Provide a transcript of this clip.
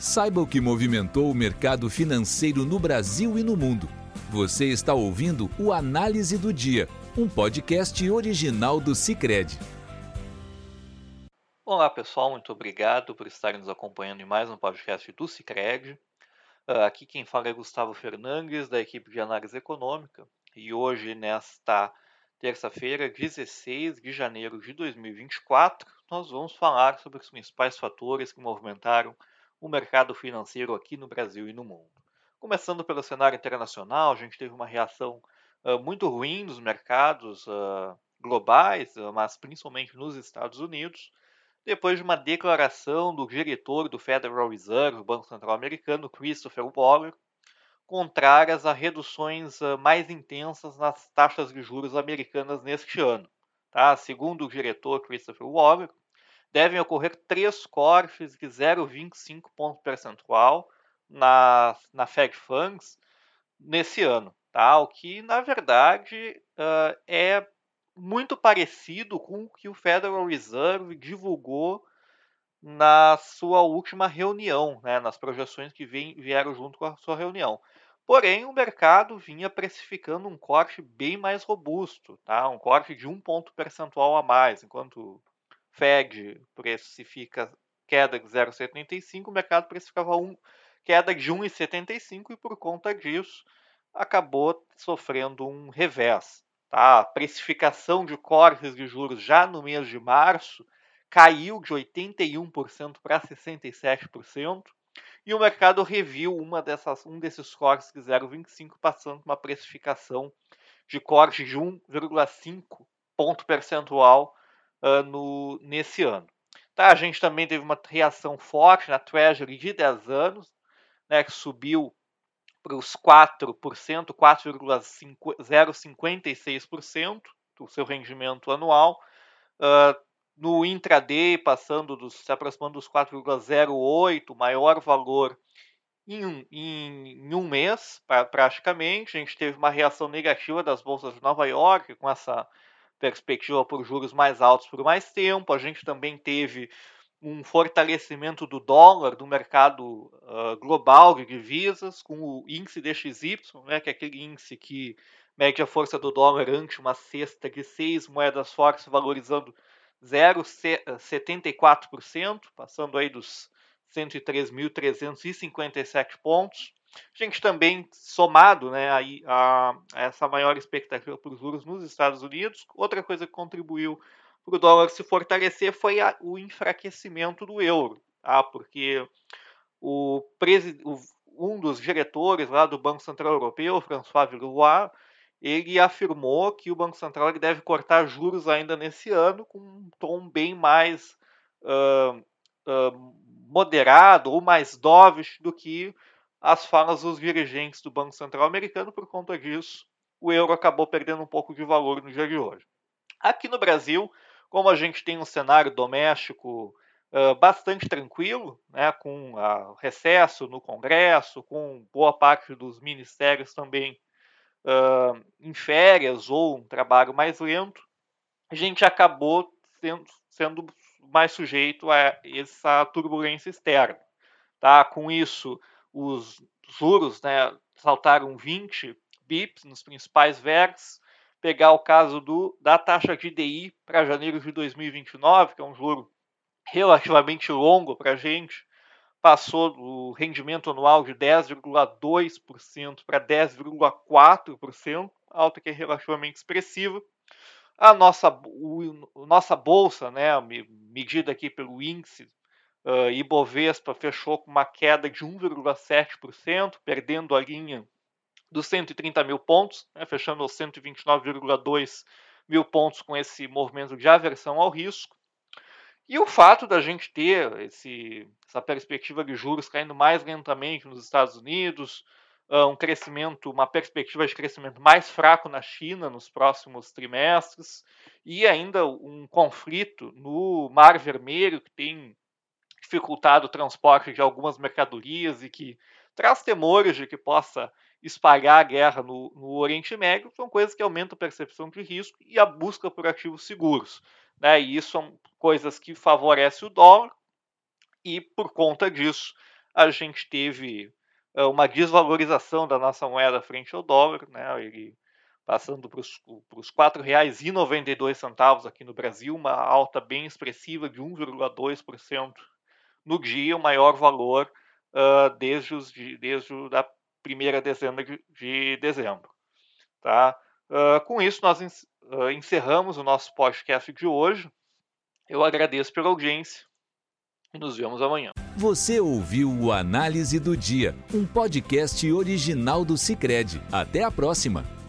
Saiba o que movimentou o mercado financeiro no Brasil e no mundo. Você está ouvindo o Análise do Dia, um podcast original do Cicred. Olá pessoal, muito obrigado por estarem nos acompanhando em mais um podcast do Cicred. Ah, aqui quem fala é Gustavo Fernandes, da equipe de análise econômica, e hoje, nesta terça-feira, 16 de janeiro de 2024, nós vamos falar sobre os principais fatores que movimentaram o mercado financeiro aqui no Brasil e no mundo. Começando pelo cenário internacional, a gente teve uma reação uh, muito ruim nos mercados uh, globais, uh, mas principalmente nos Estados Unidos, depois de uma declaração do diretor do Federal Reserve, Banco Central Americano, Christopher Waller, contrárias a reduções mais intensas nas taxas de juros americanas neste ano. Tá? Segundo o diretor Christopher Waller, devem ocorrer três cortes de 0,25 ponto percentual na, na Fed Funds nesse ano, tá? o que na verdade uh, é muito parecido com o que o Federal Reserve divulgou na sua última reunião, né, nas projeções que vieram junto com a sua reunião. Porém, o mercado vinha precificando um corte bem mais robusto, tá? um corte de um ponto percentual a mais, enquanto Fed precifica queda de 0,75, o mercado precificava um, queda de 1,75 e por conta disso acabou sofrendo um revés. Tá? A precificação de cortes de juros já no mês de março caiu de 81% para 67%, e o mercado reviu uma dessas, um desses cortes de 0,25, passando uma precificação de corte de 1,5 ponto percentual uh, no, nesse ano. Tá, a gente também teve uma reação forte na Treasury de 10 anos, né, que subiu para os 4%, 4,056% do seu rendimento anual. Uh, no intraday, passando dos, se aproximando dos 4,08, maior valor em, em, em, um mês, pra, praticamente. A gente teve uma reação negativa das bolsas de Nova York, com essa perspectiva por juros mais altos por mais tempo. A gente também teve um fortalecimento do dólar do mercado uh, global de divisas, com o índice DXY, né, que é aquele índice que mede a força do dólar ante uma cesta de seis moedas fortes, valorizando 0,74%, passando aí dos 103.357 pontos. Gente também, somado né, a, a, essa maior expectativa os juros nos Estados Unidos, outra coisa que contribuiu para o dólar se fortalecer foi a, o enfraquecimento do euro, tá? porque o, o, um dos diretores lá do Banco Central Europeu, François Villeroy, ele afirmou que o Banco Central deve cortar juros ainda nesse ano com um tom bem mais uh, uh, moderado ou mais dovish do que as falas dos dirigentes do Banco Central americano. Por conta disso, o euro acabou perdendo um pouco de valor no dia de hoje. Aqui no Brasil, como a gente tem um cenário doméstico uh, bastante tranquilo, né, com uh, recesso no Congresso, com boa parte dos ministérios também uh, em férias ou um trabalho mais lento, a gente acabou sendo, sendo mais sujeito a essa turbulência externa. Tá? Com isso, os juros né, saltaram 20 bips nos principais vértices. Pegar o caso do, da taxa de DI para janeiro de 2029, que é um juro relativamente longo para a gente, passou do rendimento anual de 10,2% para 10,4%, alta que é relativamente expressiva. A nossa, o, nossa bolsa, né, medida aqui pelo índice Uh, Ibovespa fechou com uma queda de 1,7%, perdendo a linha dos 130 mil pontos, né, fechando aos 129,2 mil pontos com esse movimento de aversão ao risco. E o fato da gente ter esse, essa perspectiva de juros caindo mais lentamente nos Estados Unidos, uh, um crescimento, uma perspectiva de crescimento mais fraco na China nos próximos trimestres, e ainda um conflito no Mar Vermelho que tem dificultado o transporte de algumas mercadorias e que traz temores de que possa espalhar a guerra no, no Oriente Médio, são coisas que aumentam a percepção de risco e a busca por ativos seguros. Né? E isso são coisas que favorecem o dólar, e por conta disso a gente teve uh, uma desvalorização da nossa moeda frente ao dólar, né? Ele passando para os R$ 4,92 aqui no Brasil, uma alta bem expressiva de 1,2% no dia, o maior valor uh, desde, os, desde a primeira dezena de, de dezembro. Tá? Uh, com isso, nós uh, encerramos o nosso podcast de hoje. Eu agradeço pela audiência e nos vemos amanhã. Você ouviu o Análise do Dia, um podcast original do Cicred. Até a próxima!